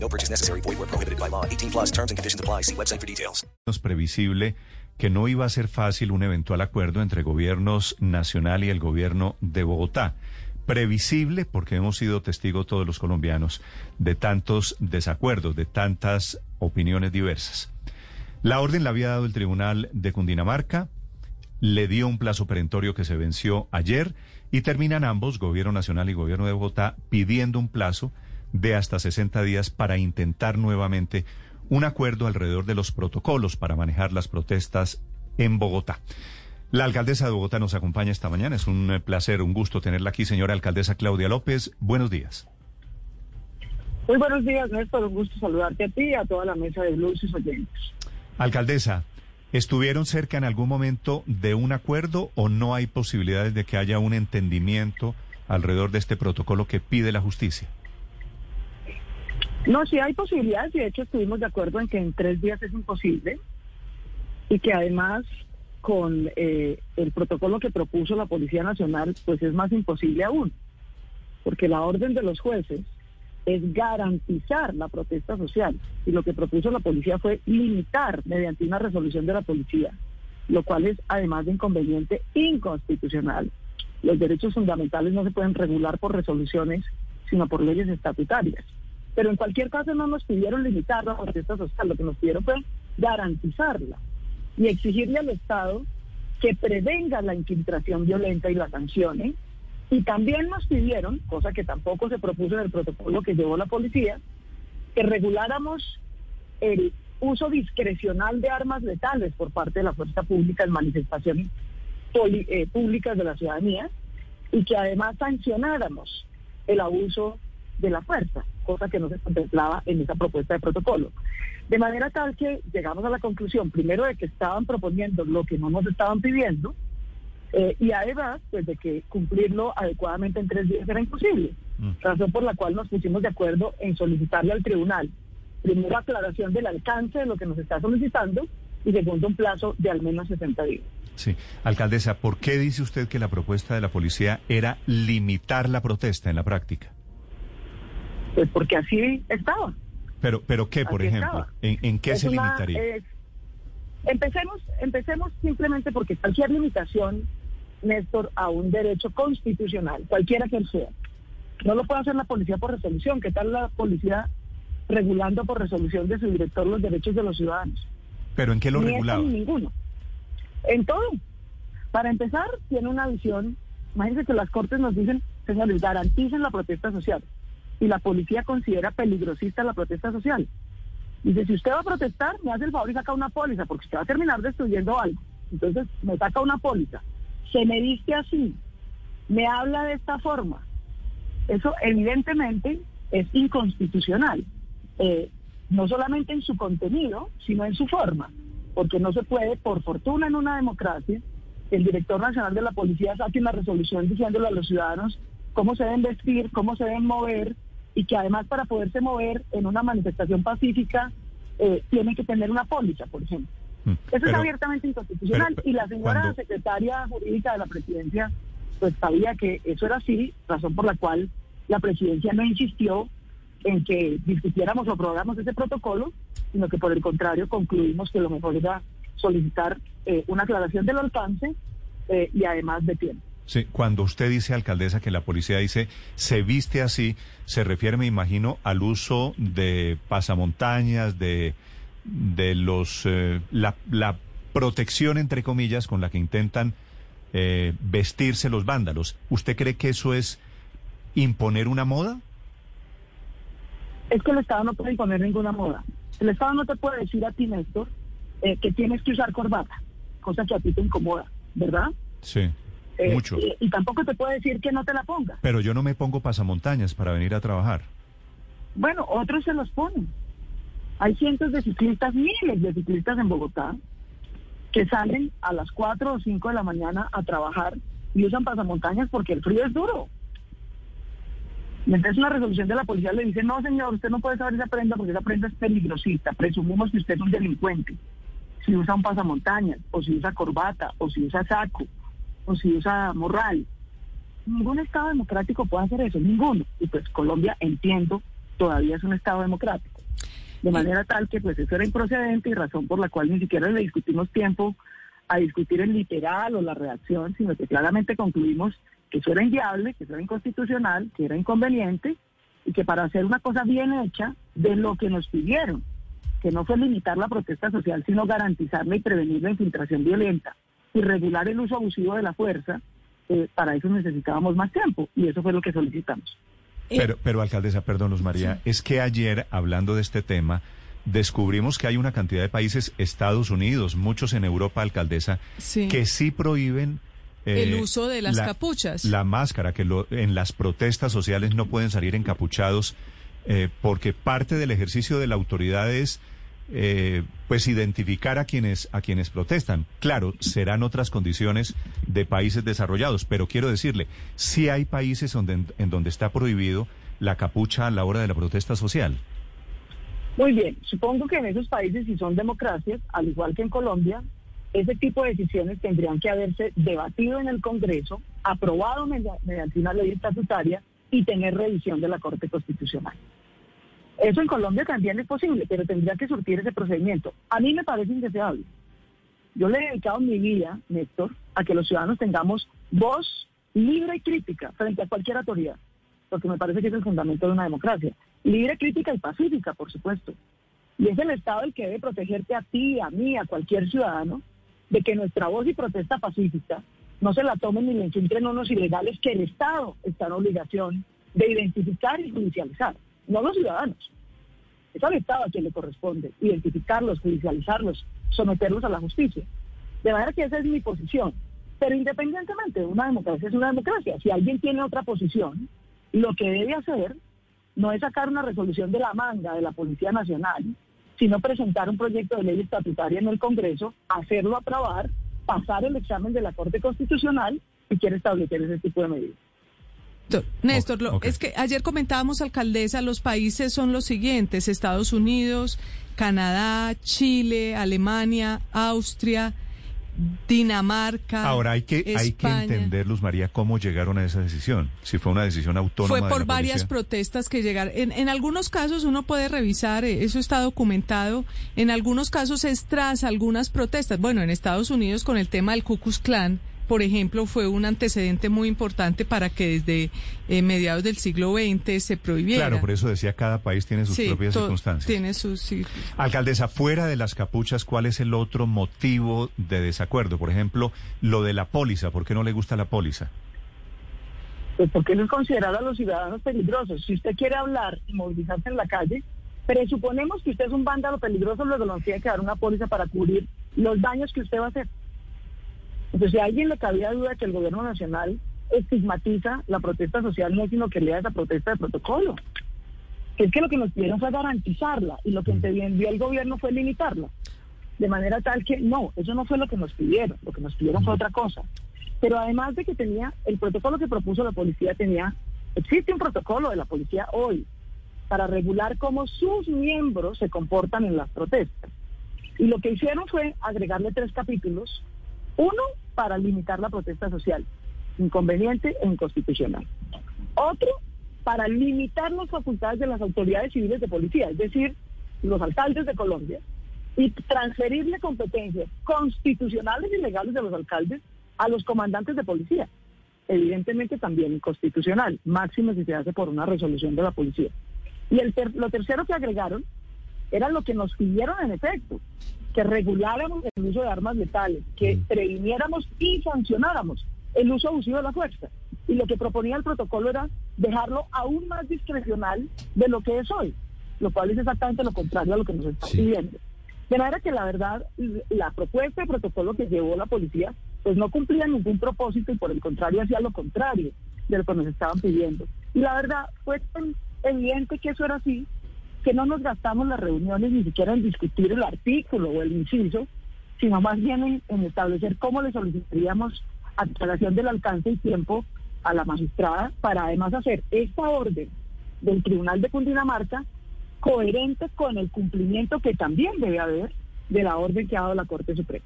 No purchase necessary. Void where prohibited by law. 18 plus terms and conditions apply. See website for details. Es previsible que no iba a ser fácil un eventual acuerdo entre gobiernos nacional y el gobierno de Bogotá. Previsible porque hemos sido testigos todos los colombianos de tantos desacuerdos, de tantas opiniones diversas. La orden la había dado el Tribunal de Cundinamarca, le dio un plazo perentorio que se venció ayer y terminan ambos, Gobierno Nacional y Gobierno de Bogotá, pidiendo un plazo de hasta 60 días para intentar nuevamente un acuerdo alrededor de los protocolos para manejar las protestas en Bogotá. La alcaldesa de Bogotá nos acompaña esta mañana. Es un eh, placer, un gusto tenerla aquí, señora alcaldesa Claudia López. Buenos días. Muy buenos días, Néstor. Un gusto saludarte a ti y a toda la mesa de Blues y oyentes. Alcaldesa, ¿estuvieron cerca en algún momento de un acuerdo o no hay posibilidades de que haya un entendimiento alrededor de este protocolo que pide la justicia? No, sí hay posibilidades de hecho estuvimos de acuerdo en que en tres días es imposible y que además con eh, el protocolo que propuso la Policía Nacional pues es más imposible aún, porque la orden de los jueces es garantizar la protesta social y lo que propuso la policía fue limitar mediante una resolución de la policía, lo cual es además de inconveniente inconstitucional. Los derechos fundamentales no se pueden regular por resoluciones, sino por leyes estatutarias. Pero en cualquier caso no nos pidieron limitar la protesta social, lo que nos pidieron fue garantizarla y exigirle al Estado que prevenga la infiltración violenta y la sancione. Y también nos pidieron, cosa que tampoco se propuso en el protocolo que llevó la policía, que reguláramos el uso discrecional de armas letales por parte de la fuerza pública en manifestaciones eh, públicas de la ciudadanía y que además sancionáramos el abuso de la fuerza, cosa que no se contemplaba en esa propuesta de protocolo. De manera tal que llegamos a la conclusión, primero, de que estaban proponiendo lo que no nos estaban pidiendo, eh, y además, pues de que cumplirlo adecuadamente en tres días era imposible. Mm. Razón por la cual nos pusimos de acuerdo en solicitarle al tribunal, primero, aclaración del alcance de lo que nos está solicitando, y segundo, un plazo de al menos 60 días. Sí. Alcaldesa, ¿por qué dice usted que la propuesta de la policía era limitar la protesta en la práctica? Pues porque así estaba. Pero, pero ¿qué, por Así ejemplo? ¿En, en qué Es se una- limitaría? empecemos, empecemos simplemente porque cualquier limitación, Néstor, a un derecho constitucional, cualquiera que sea, no lo puede hacer la policía por resolución. ¿Qué tal la policía regulando por resolución de su director los derechos de los ciudadanos? ¿Pero en qué lo Ni esta regulaba? ni ninguno. En todo. Para empezar, tiene una visión. Imagínense que las cortes nos dicen, señores, garanticen la protesta social. Y la policía considera peligrosista la protesta social. Dice, si usted va a protestar, me hace el favor y saca una póliza, porque usted va a terminar destruyendo algo. Entonces, me saca una póliza. Se me viste así. Me habla de esta forma. Eso evidentemente es inconstitucional. Eh, no solamente en su contenido, sino en su forma. Porque no se puede, por fortuna en una democracia, el director nacional de la policía saque una resolución diciéndole a los ciudadanos cómo se deben vestir, cómo se deben mover, y que además para poderse mover en una manifestación pacífica eh, tienen que tener una póliza, por ejemplo. Mm, Eso es abiertamente inconstitucional. pero- y la señora secretaria jurídica de la presidencia, pues sabía que eso era así, razón por la cual la presidencia no insistió en que discutiéramos o aprobáramos ese protocolo, sino que por el contrario concluimos que lo mejor era solicitar eh, una aclaración del alcance eh, y además de tiempo. Sí, cuando usted dice, alcaldesa, que la policía dice se viste así, se refiere, me imagino, al uso de pasamontañas, de, de los eh, la, la protección, entre comillas, con la que intentan eh, vestirse los vándalos. ¿Usted cree que eso es imponer una moda? Es que el Estado no puede imponer ninguna moda. El Estado no te puede decir a ti, Néstor, eh, que tienes que usar corbata, cosa que a ti te incomoda, ¿verdad? Sí, Eh, mucho. Y, y tampoco te puede decir que no te la pongas. Pero yo no me pongo pasamontañas para venir a trabajar. Bueno, otros se los ponen. Hay cientos de ciclistas, miles de ciclistas en Bogotá, que salen a las 4 o 5 de la mañana a trabajar y usan pasamontañas porque el frío es duro. Y entonces una resolución de la policía le dice, no señor, usted no puede saber esa prenda porque esa prenda es peligrosita, presumimos que usted es un delincuente. Si usa un pasamontañas, o si usa corbata, o si usa saco, o si usa morral. Ningún Estado democrático puede hacer eso, ninguno. Y pues Colombia, entiendo, todavía es un Estado democrático. De manera tal que pues eso era improcedente y razón por la cual ni siquiera le discutimos tiempo a discutir el literal o la reacción, sino que claramente concluimos que eso era inviable, que eso era inconstitucional, que era inconveniente y que para hacer una cosa bien hecha de lo que nos pidieron, que no fue limitar la protesta social, sino garantizarla y prevenir la infiltración violenta y regular el uso abusivo de la fuerza, eh, para eso necesitábamos más tiempo y eso fue lo que solicitamos. Pero, pero alcaldesa, perdón, Luz María, es que ayer, hablando de este tema, descubrimos que hay una cantidad de países, Estados Unidos, muchos en Europa, alcaldesa, Sí. que sí prohíben eh, El uso de las la- capuchas. La máscara, que lo- en las protestas sociales no pueden salir encapuchados, eh, porque parte del ejercicio de la autoridad es eh, pues identificar a quienes a quienes protestan. Claro, serán otras condiciones de países desarrollados, pero quiero decirle, sí hay países donde, en donde está prohibido la capucha a la hora de la protesta social. Muy bien, supongo que en esos países, si son democracias, al igual que en Colombia, ese tipo de decisiones tendrían que haberse debatido en el Congreso, aprobado media- mediante una ley estatutaria y tener revisión de la Corte Constitucional. Eso en Colombia también es posible, pero tendría que surtir ese procedimiento. A mí me parece indeseable. Yo le he dedicado mi vida, Néstor, a que los ciudadanos tengamos voz libre y crítica frente a cualquier autoridad, porque me parece que es el fundamento de una democracia. Libre, crítica y pacífica, por supuesto. Y es el Estado el que debe protegerte a ti, a mí, a cualquier ciudadano, de que nuestra voz y protesta pacífica no se la tomen ni le infiltren unos ilegales que el Estado está en obligación de identificar y judicializar, no los ciudadanos. Es al Estado a quien le corresponde identificarlos, judicializarlos, someterlos a la justicia. De manera que esa es mi posición. Pero independientemente, una democracia es una democracia. Si alguien tiene otra posición, lo que debe hacer no es sacar una resolución de la manga de la Policía Nacional, sino presentar un proyecto de ley estatutaria en el Congreso, hacerlo aprobar, pasar el examen de la Corte Constitucional y quiere establecer ese tipo de medidas. Néstor, Néstor, lo- es que ayer comentábamos, alcaldesa, los países son los siguientes, Estados Unidos, Canadá, Chile, Alemania, Austria, Dinamarca. Ahora hay que hay que entender, Luz María, cómo llegaron a esa decisión. Si fue una decisión autónoma. Fue de por la varias protestas que llegaron. En, en algunos casos uno puede revisar, eh, eso está documentado. En algunos casos es tras algunas protestas. Bueno, en Estados Unidos con el tema del Ku Klux Klan, por ejemplo, fue un antecedente muy importante para que desde eh, mediados del siglo XX se prohibiera. Claro, por eso decía cada país tiene sus Sí, propias circunstancias. Tiene sus sí. Alcaldesa, fuera de las capuchas, ¿cuál es el otro motivo de desacuerdo? Por ejemplo, lo de la póliza. ¿Por qué no le gusta la póliza? Pues porque eso es considerar a los ciudadanos peligrosos. Si usted quiere hablar y movilizarse en la calle, presuponemos que usted es un vándalo peligroso, luego nos tiene que dar una póliza para cubrir los daños que usted va a hacer. Entonces, si a alguien le cabía duda que el gobierno nacional estigmatiza la protesta social, no es sino que lea esa protesta de protocolo. Que es que lo que nos pidieron fue garantizarla y lo que entendió el gobierno fue limitarla. De manera tal que no, eso no fue lo que nos pidieron, lo que nos pidieron fue otra cosa. Pero además de que tenía, el protocolo que propuso la policía tenía, existe un protocolo de la policía hoy para regular cómo sus miembros se comportan en las protestas. Y lo que hicieron fue agregarle tres capítulos. Uno, para limitar la protesta social, inconveniente e inconstitucional. Otro, para limitar las facultades de las autoridades civiles de policía, es decir, los alcaldes de Colombia, y transferirle competencias constitucionales y legales de los alcaldes a los comandantes de policía. Evidentemente también inconstitucional, máximo si se hace por una resolución de la policía. Y el ter- lo tercero que agregaron era lo que nos pidieron en efecto, que reguláramos el uso de armas letales, que previniéramos y sancionáramos el uso abusivo de la fuerza. Y lo que proponía el protocolo era dejarlo aún más discrecional de lo que es hoy, lo cual es exactamente lo contrario a lo que nos está pidiendo. De manera que la verdad, la propuesta de protocolo que llevó la policía, pues no cumplía ningún propósito y por el contrario hacía lo contrario de lo que nos estaban pidiendo. Y la verdad fue tan evidente que eso era así, que no nos gastamos las reuniones ni siquiera en discutir el artículo o el inciso, sino más bien en, establecer cómo le solicitaríamos aclaración del alcance y tiempo a la magistrada para además hacer esta orden del Tribunal de Cundinamarca coherente con el cumplimiento que también debe haber de la orden que ha dado la Corte Suprema.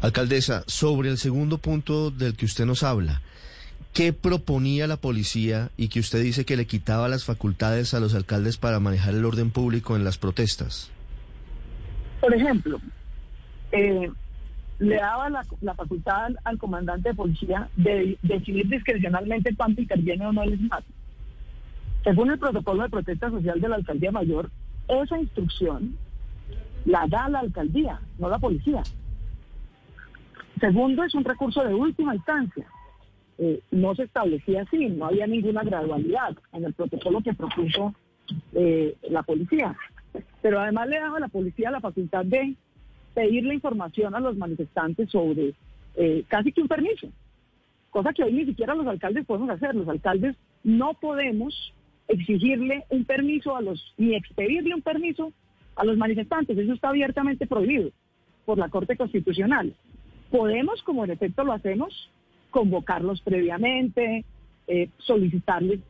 Alcaldesa, sobre el segundo punto del que usted nos habla, ¿qué proponía la policía y que usted dice que le quitaba las facultades a los alcaldes para manejar el orden público en las protestas? Por ejemplo, eh, le daba la, facultad al, al comandante de policía de decidir discrecionalmente cuánto interviene o no el SMAT. Según el protocolo de protesta social de la alcaldía mayor, esa instrucción la da la alcaldía, no la policía. Segundo, es un recurso de última instancia. Eh, no se establecía así, no había ninguna gradualidad en el protocolo que propuso eh, la policía. Pero además le daba a la policía la facultad de pedirle información a los manifestantes sobre eh, casi que un permiso, cosa que hoy ni siquiera los alcaldes podemos hacer. Los alcaldes no podemos exigirle un permiso a los, ni expedirle un permiso a los manifestantes. Eso está abiertamente prohibido por la Corte Constitucional. Podemos, como en efecto lo hacemos, convocarlos previamente, eh, solicitarles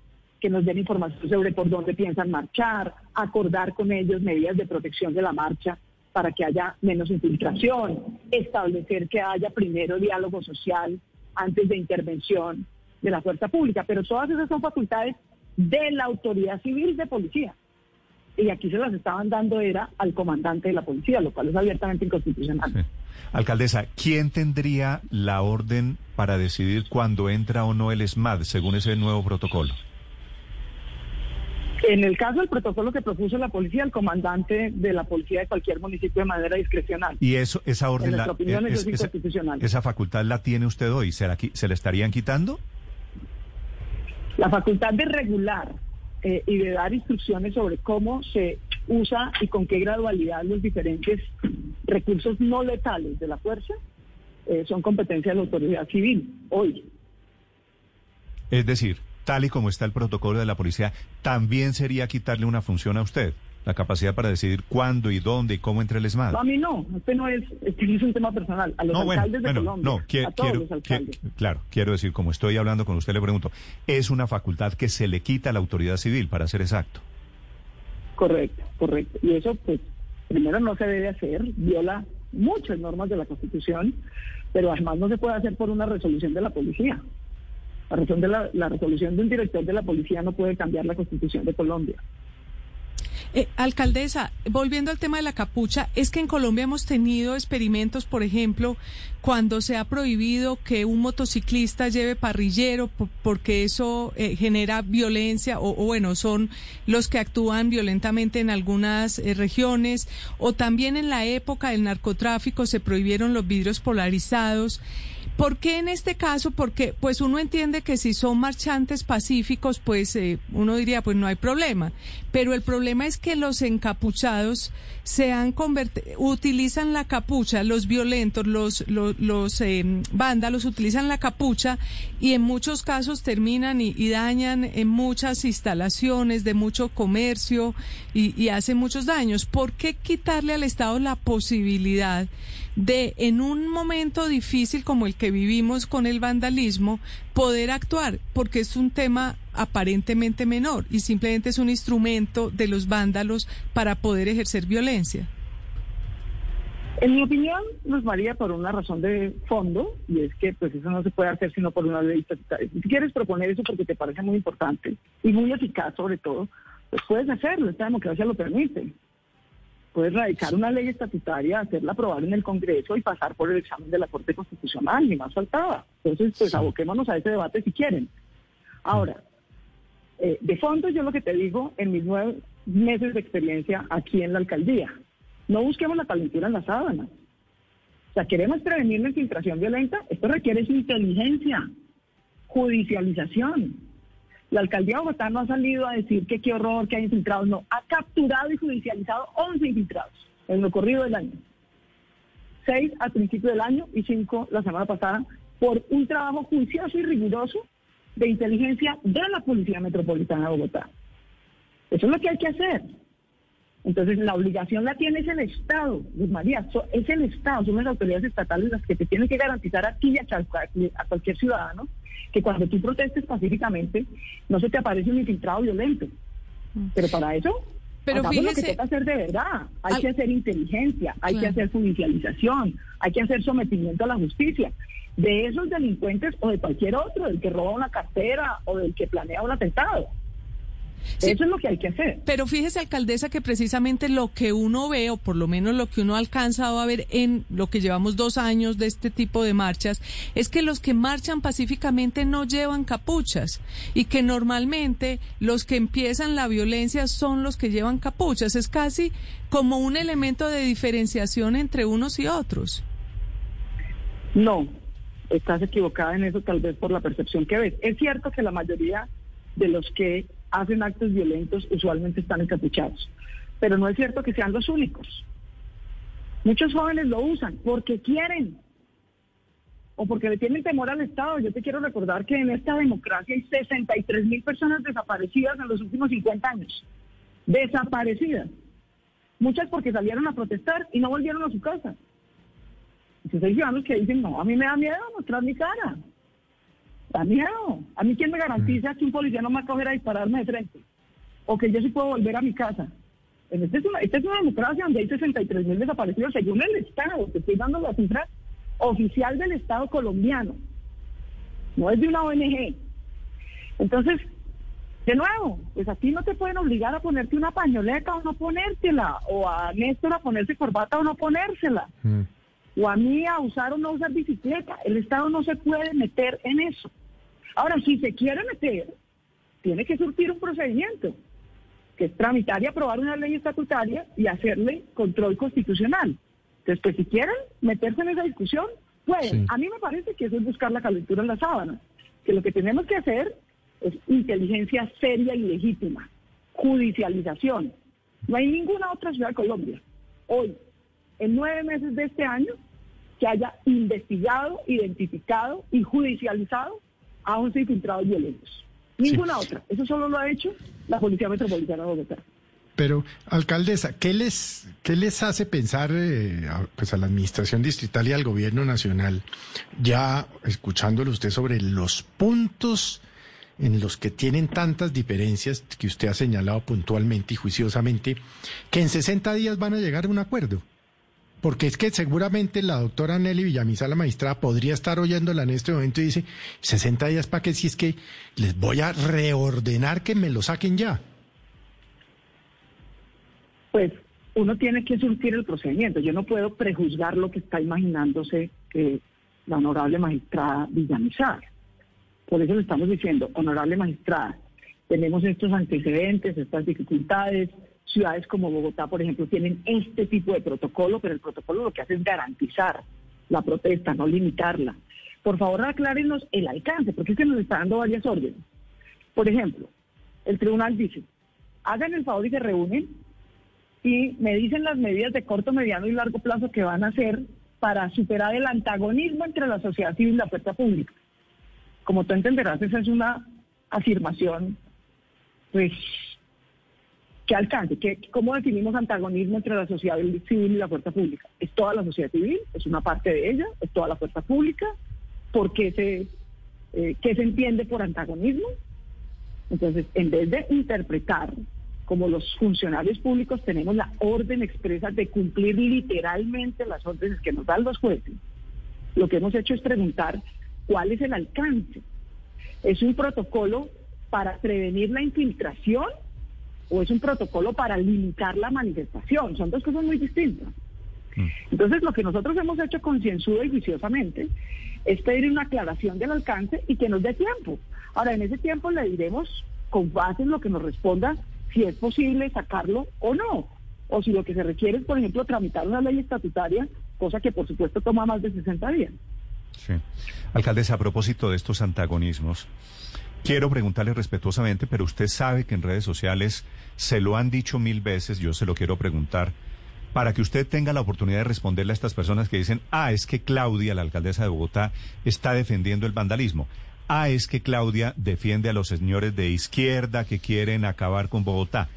que nos den información sobre por dónde piensan marchar, acordar con ellos medidas de protección de la marcha para que haya menos infiltración, establecer que haya primero diálogo social antes de intervención de la fuerza pública. Pero todas esas son facultades de la autoridad civil de policía. Y aquí se las estaban dando era al comandante de la policía, lo cual es abiertamente inconstitucional. Sí. Alcaldesa, ¿quién tendría la orden para decidir cuándo entra o no el SMAD según ese nuevo protocolo? En el caso del protocolo que propuso la policía, el comandante de la policía de cualquier municipio de manera discrecional. Y eso, esa orden, En la, opinión, eso es esa, inconstitucional. esa facultad la tiene usted hoy. ¿Se la, se la estarían quitando? La facultad de regular eh, y de dar instrucciones sobre cómo se usa y con qué gradualidad los diferentes recursos no letales de la fuerza eh, son competencia de la autoridad civil hoy. Es decir, tal y como está el protocolo de la policía, también sería quitarle una función a usted, la capacidad para decidir cuándo y dónde y cómo entra el SMAD. No, a mí no, este no es, este es un tema personal, a los No, bueno, alcaldes de bueno, Colombia, no, a todos quiero, los alcaldes. claro, quiero decir, como estoy hablando con usted, le pregunto, es una facultad que se le quita a la autoridad civil, para ser exacto. Correcto, correcto. Y eso, pues, primero no se debe hacer, viola muchas normas de la Constitución, pero además no se puede hacer por una resolución de la policía. La, resolución de la, la resolución de un director de la policía no puede cambiar la Constitución de Colombia. Eh, alcaldesa, volviendo al tema de la capucha, es que en Colombia hemos tenido experimentos, por ejemplo, cuando se ha prohibido que un motociclista lleve parrillero po- porque eso eh, genera violencia o, o, bueno, son los que actúan violentamente en algunas eh, regiones o también en la época del narcotráfico se prohibieron los vidrios polarizados. ¿Por qué en este caso? Porque pues uno entiende que si son marchantes pacíficos, pues eh, uno diría, pues no hay problema. Pero el problema es que los encapuchados se han convertido, utilizan la capucha, los violentos, los, los, los eh, vándalos utilizan la capucha y en muchos casos terminan y, dañan en muchas instalaciones de mucho comercio y, y hacen muchos daños. ¿Por qué quitarle al Estado la posibilidad de, en un momento difícil como el que vivimos con el vandalismo, poder actuar? Porque es un tema aparentemente menor y simplemente es un instrumento de los vándalos para poder ejercer violencia. En mi opinión, Luz María, por una razón de fondo, y es que pues eso no se puede hacer sino por una ley estatutaria. Si quieres proponer eso porque te parece muy importante y muy eficaz sobre todo, pues puedes hacerlo, esta democracia lo permite. Puedes radicar una ley estatutaria, hacerla aprobar en el Congreso y pasar por el examen de la Corte Constitucional, ni más faltaba. Entonces, pues Sí. aboquémonos a ese debate si quieren. Ahora, eh, de fondo yo lo que te digo en mis nueve meses de experiencia aquí en la alcaldía, no busquemos la calentura en la sábana. O sea, queremos prevenir la infiltración violenta, esto requiere es inteligencia, judicialización. La alcaldía de Bogotá no ha salido a decir que qué horror que hay infiltrados, no, ha capturado y judicializado 11 infiltrados en lo corrido del año. Seis al principio del año y cinco la semana pasada por un trabajo juicioso y riguroso de inteligencia de la Policía Metropolitana de Bogotá. Eso es lo que hay que hacer. Entonces, la obligación la tiene es el Estado, Luz María, es el Estado, son las autoridades estatales las que te tienen que garantizar a ti y a, cualquier ciudadano que cuando tú protestes pacíficamente no se te aparece un infiltrado violento. Pero para eso, Pero hagamos lo que fíjese- toca hacer de verdad. Hay Al- que hacer inteligencia, hay que hacer judicialización, hay que hacer sometimiento a la justicia. De esos delincuentes o de cualquier otro, del que roba una cartera o del que planea un atentado. Sí. Eso es lo que hay que hacer. Pero fíjese, alcaldesa, que precisamente lo que uno ve, o por lo menos lo que uno ha alcanzado a ver en lo que llevamos dos años de este tipo de marchas, es que los que marchan pacíficamente no llevan capuchas y que normalmente los que empiezan la violencia son los que llevan capuchas. Es casi como un elemento de diferenciación entre unos y otros. No, estás equivocada en eso tal vez por la percepción que ves. Es cierto que la mayoría de los que hacen actos violentos usualmente están encapuchados, pero no es cierto que sean los únicos. Muchos jóvenes lo usan porque quieren o porque le tienen temor al Estado. Yo te quiero recordar que en esta democracia hay 63 mil personas desaparecidas en los últimos 50 años. Desaparecidas. Muchas porque salieron a protestar y no volvieron a su casa. Entonces hay ciudadanos que dicen, no, a mí me da miedo mostrar mi cara. Da miedo. A mí quién me garantiza que un policía no me va a coger a dispararme de frente. O que yo sí puedo volver a mi casa. Esta, es una, esta es una democracia donde hay 63 mil desaparecidos según el Estado. Te estoy dando la cifra oficial del Estado colombiano. No es de una ONG. Entonces, de nuevo, pues aquí no te pueden obligar a ponerte una pañoleta o no ponértela. O a Néstor a ponerse corbata o no ponérsela o a mí a usar o no usar bicicleta. El Estado no se puede meter en eso. Ahora, si se quiere meter, tiene que surtir un procedimiento, que es tramitar y aprobar una ley estatutaria y hacerle control constitucional. Entonces, pues si quieren meterse en esa discusión, pueden. Sí. A mí me parece que eso es buscar la calentura en la sábana, que lo que tenemos que hacer es inteligencia seria y legítima, judicialización. No hay ninguna otra ciudad de Colombia hoy en nueve meses de este año que haya investigado, identificado y judicializado a 11 infiltrados violentos. Ninguna otra. Eso solo lo ha hecho la Policía Metropolitana de Bogotá. Pero, alcaldesa, ¿qué les, qué les hace pensar eh, a, pues a la Administración Distrital y al Gobierno Nacional, ya escuchándolo usted sobre los puntos en los que tienen tantas diferencias que usted ha señalado puntualmente y juiciosamente, que en 60 días van a llegar a un acuerdo? Porque es que seguramente la doctora Nelly Villamizar, la magistrada, podría estar oyéndola en este momento y dice, 60 días para que si es que les voy a reordenar que me lo saquen ya. Pues uno tiene que surtir el procedimiento. Yo no puedo prejuzgar lo que está imaginándose eh, la honorable magistrada Villamizar. Por eso le estamos diciendo, honorable magistrada, tenemos estos antecedentes, estas dificultades. Ciudades como Bogotá, por ejemplo, tienen este tipo de protocolo, pero el protocolo lo que hace es garantizar la protesta, no limitarla. Por favor, aclárenos el alcance, porque es que nos está dando varias órdenes. Por ejemplo, el tribunal dice, hagan el favor y se reúnen y me dicen las medidas de corto, mediano y largo plazo que van a hacer para superar el antagonismo entre la sociedad civil y la fuerza pública. Como tú entenderás, esa es una afirmación, pues, que alcance. Que, ¿Cómo definimos antagonismo entre la sociedad civil y la fuerza pública? ¿Es toda la sociedad civil? ¿Es una parte de ella? ¿Es toda la fuerza pública? ¿Por qué se, eh, qué se entiende por antagonismo? Entonces, en vez de interpretar como los funcionarios públicos tenemos la orden expresa de cumplir literalmente las órdenes que nos dan los jueces, lo que hemos hecho es preguntar cuál es el alcance. ¿Es un protocolo para prevenir la infiltración o es un protocolo para limitar la manifestación? Son dos cosas muy distintas. Entonces, lo que nosotros hemos hecho concienzuda y juiciosamente es pedir una aclaración del alcance y que nos dé tiempo. Ahora, en ese tiempo le diremos, con base en lo que nos responda, si es posible sacarlo o no. O si lo que se requiere es, por ejemplo, tramitar una ley estatutaria, cosa que por supuesto toma más de 60 días. Sí. Alcaldesa, a propósito de estos antagonismos, quiero preguntarle respetuosamente, pero usted sabe que en redes sociales se lo han dicho mil veces, yo se lo quiero preguntar, para que usted tenga la oportunidad de responderle a estas personas que dicen, ah, es que Claudia, la alcaldesa de Bogotá, está defendiendo el vandalismo. Ah, es que Claudia defiende a los señores de izquierda que quieren acabar con Bogotá.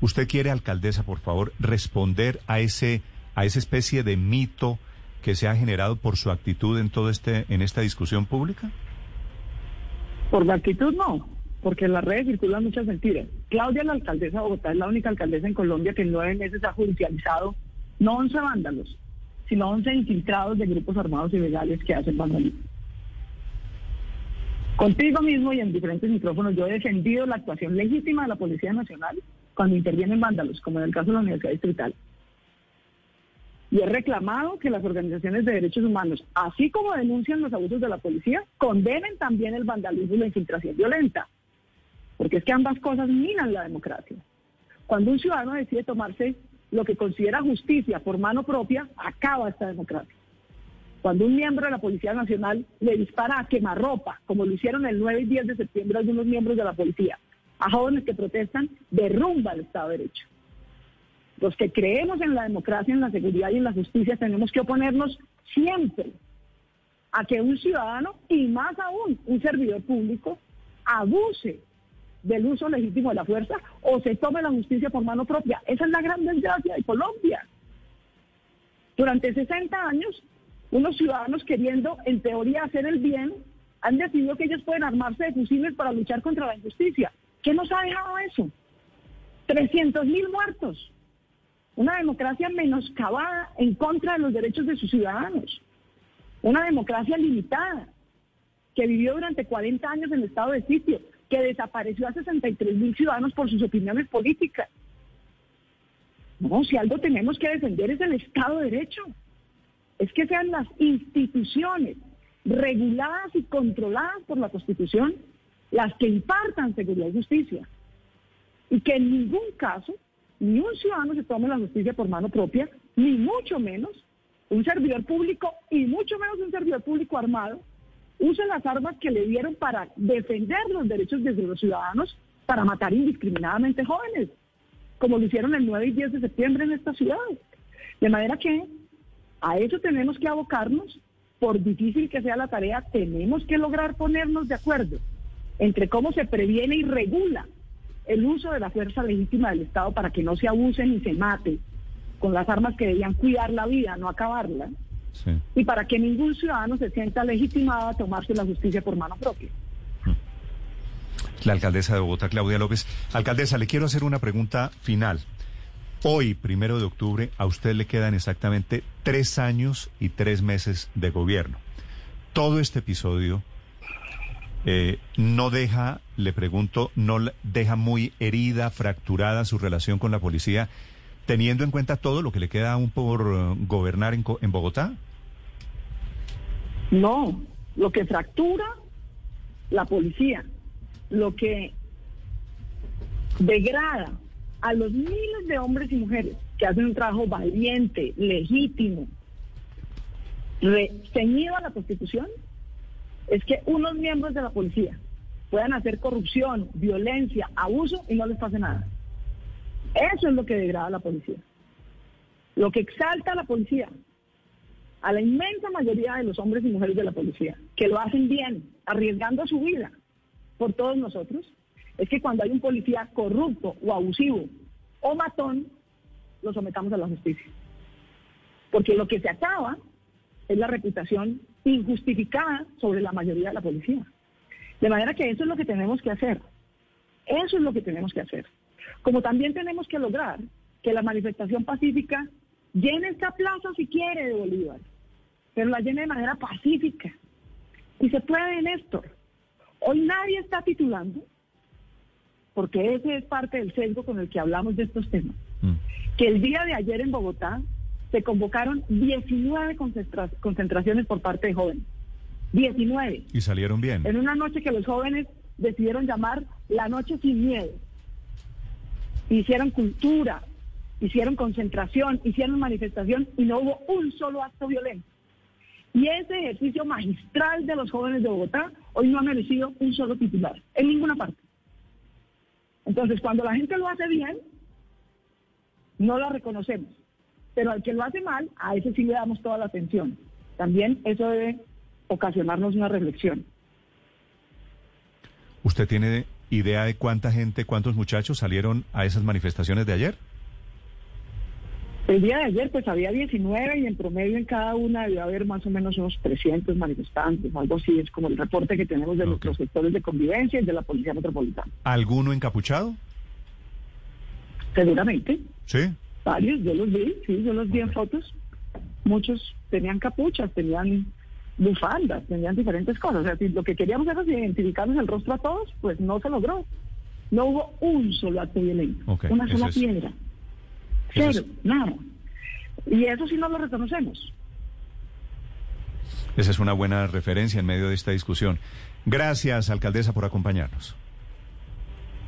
¿Usted quiere, alcaldesa, por favor, responder a ese a esa especie de mito que se ha generado por su actitud en todo este en esta discusión pública? Por la actitud no, porque en las redes circulan muchas mentiras. Claudia, la alcaldesa de Bogotá, es la única alcaldesa en Colombia que en nueve meses ha judicializado no 11 vándalos, sino 11 infiltrados de grupos armados ilegales que hacen vandalismo. Contigo mismo y en diferentes micrófonos yo he defendido la actuación legítima de la Policía Nacional cuando intervienen vándalos, como en el caso de la Universidad Distrital. Y he reclamado que las organizaciones de derechos humanos, así como denuncian los abusos de la policía, condenen también el vandalismo y la infiltración violenta. Porque es que ambas cosas minan la democracia. Cuando un ciudadano decide tomarse lo que considera justicia por mano propia, acaba esta democracia. Cuando un miembro de la Policía Nacional le dispara a quemarropa, como lo hicieron el 9 y 10 de septiembre algunos miembros de la policía, a jóvenes que protestan, derrumba el Estado de Derecho. Los que creemos en la democracia, en la seguridad y en la justicia tenemos que oponernos siempre a que un ciudadano y más aún un servidor público abuse del uso legítimo de la fuerza o se tome la justicia por mano propia. Esa es la gran desgracia de Colombia. Durante 60 años unos ciudadanos queriendo, en teoría, hacer el bien, han decidido que ellos pueden armarse de fusiles para luchar contra la injusticia. ¿Qué nos ha dejado eso? 300 mil muertos. Una democracia menoscabada en contra de los derechos de sus ciudadanos. Una democracia limitada, que vivió durante 40 años en estado de sitio, que desapareció a 63 mil ciudadanos por sus opiniones políticas. No, si algo tenemos que defender es el Estado de Derecho es que sean las instituciones reguladas y controladas por la Constitución las que impartan seguridad y justicia. Y que en ningún caso ni un ciudadano se tome la justicia por mano propia, ni mucho menos un servidor público y mucho menos un servidor público armado use las armas que le dieron para defender los derechos de los ciudadanos para matar indiscriminadamente jóvenes, como lo hicieron el 9 y 10 de septiembre en esta ciudad. De manera que a eso tenemos que abocarnos, por difícil que sea la tarea, tenemos que lograr ponernos de acuerdo entre cómo se previene y regula el uso de la fuerza legítima del Estado para que no se abuse ni se mate con las armas que debían cuidar la vida, no acabarla, y para que ningún ciudadano se sienta legitimado a tomarse la justicia por mano propia. La alcaldesa de Bogotá, Claudia López. Alcaldesa, le quiero hacer una pregunta final. Hoy, primero de octubre, a usted le quedan exactamente tres años y tres meses de gobierno. Todo este episodio eh, no deja, le pregunto, no deja muy herida, fracturada su relación con la policía, teniendo en cuenta todo lo que le queda aún por eh, gobernar en, en Bogotá. No, lo que fractura la policía, lo que degrada a los miles de hombres y mujeres que hacen un trabajo valiente, legítimo, ceñido a la Constitución, es que unos miembros de la policía puedan hacer corrupción, violencia, abuso y no les pase nada. Eso es lo que degrada a la policía. Lo que exalta a la policía, a la inmensa mayoría de los hombres y mujeres de la policía, que lo hacen bien, arriesgando su vida por todos nosotros, es que cuando hay un policía corrupto o abusivo o matón, lo sometamos a la justicia. Porque lo que se acaba es la reputación injustificada sobre la mayoría de la policía. De manera que eso es lo que tenemos que hacer. Eso es lo que tenemos que hacer. Como también tenemos que lograr que la manifestación pacífica llene esta plaza si quiere de Bolívar, pero la llene de manera pacífica. Y se puede, Néstor. Hoy nadie está titulando porque ese es parte del sesgo con el que hablamos de estos temas, mm. que el día de ayer en Bogotá se convocaron 19 concentraciones por parte de jóvenes. 19. Y salieron bien. En una noche que los jóvenes decidieron llamar la noche sin miedo. Hicieron cultura, hicieron concentración, hicieron manifestación y no hubo un solo acto violento. Y ese ejercicio magistral de los jóvenes de Bogotá hoy no ha merecido un solo titular, en ninguna parte. Entonces, cuando la gente lo hace bien, no la reconocemos. Pero al que lo hace mal, a ese sí le damos toda la atención. También eso debe ocasionarnos una reflexión. ¿Usted tiene idea de cuánta gente, cuántos muchachos salieron a esas manifestaciones de ayer? El día de ayer pues había 19 y en promedio en cada una debió haber más o menos unos 300 manifestantes, algo así es como el reporte que tenemos de nuestros sectores de convivencia y de la Policía Metropolitana. ¿Alguno encapuchado? Seguramente, Sí. Varios, yo los vi, sí, yo los vi en fotos. Muchos tenían capuchas, tenían bufandas, tenían diferentes cosas. O sea, si lo que queríamos era identificarnos el rostro a todos, pues no se logró. No hubo un solo acto violento, Ok, una sola es- piedra. Cero, es- nada. Y eso sí no lo reconocemos. Esa es una buena referencia en medio de esta discusión. Gracias, alcaldesa, por acompañarnos.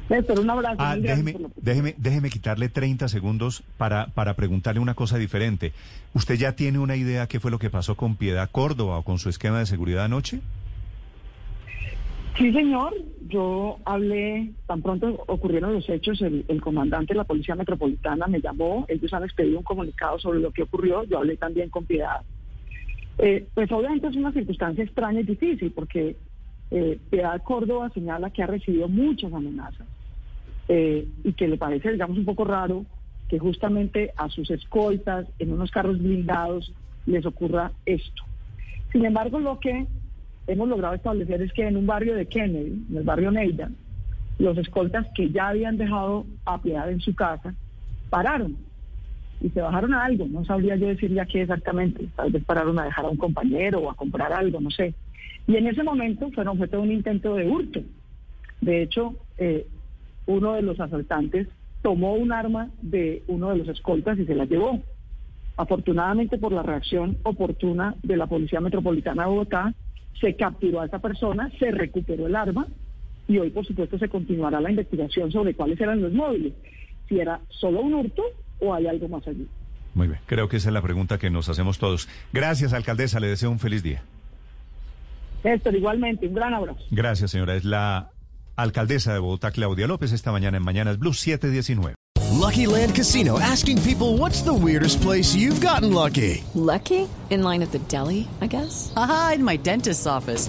Néstor, un abrazo. Ah, déjeme, déjeme, déjeme quitarle 30 segundos para, para preguntarle una cosa diferente. ¿Usted ya tiene una idea qué fue lo que pasó con Piedad Córdoba o con su esquema de seguridad anoche? Sí, señor. Yo hablé, tan pronto ocurrieron los hechos, el, el comandante de la Policía Metropolitana me llamó, ellos han expedido un comunicado sobre lo que ocurrió, yo hablé también con Piedad. Eh, pues obviamente es una circunstancia extraña y difícil porque eh, Piedad Córdoba señala que ha recibido muchas amenazas eh, y que le parece, digamos, un poco raro que justamente a sus escoltas en unos carros blindados les ocurra esto. Sin embargo, lo que hemos logrado establecer es que en un barrio de Kennedy, en el barrio Neida, los escoltas que ya habían dejado a Piedad en su casa pararon y se bajaron a algo. No sabría yo decirle a qué exactamente. Tal vez pararon a dejar a un compañero o a comprar algo, no sé. Y en ese momento fueron objeto de un intento de hurto. De hecho, eh, uno de los asaltantes tomó un arma de uno de los escoltas y se la llevó. Afortunadamente por la reacción oportuna de la Policía Metropolitana de Bogotá, se capturó a esa persona, se recuperó el arma y hoy por supuesto se continuará la investigación sobre cuáles eran los móviles, si era solo un hurto o hay algo más allí. Muy bien, creo que esa es la pregunta que nos hacemos todos. Gracias, alcaldesa, le deseo un feliz día. Néstor, igualmente, un gran abrazo. Gracias, señora. Es la alcaldesa de Bogotá, Claudia López, esta mañana en Mañanas Blue 719. Lucky Land Casino asking people what's the weirdest place you've gotten lucky? Lucky? In line at the deli, I guess? Aha, in my dentist's office.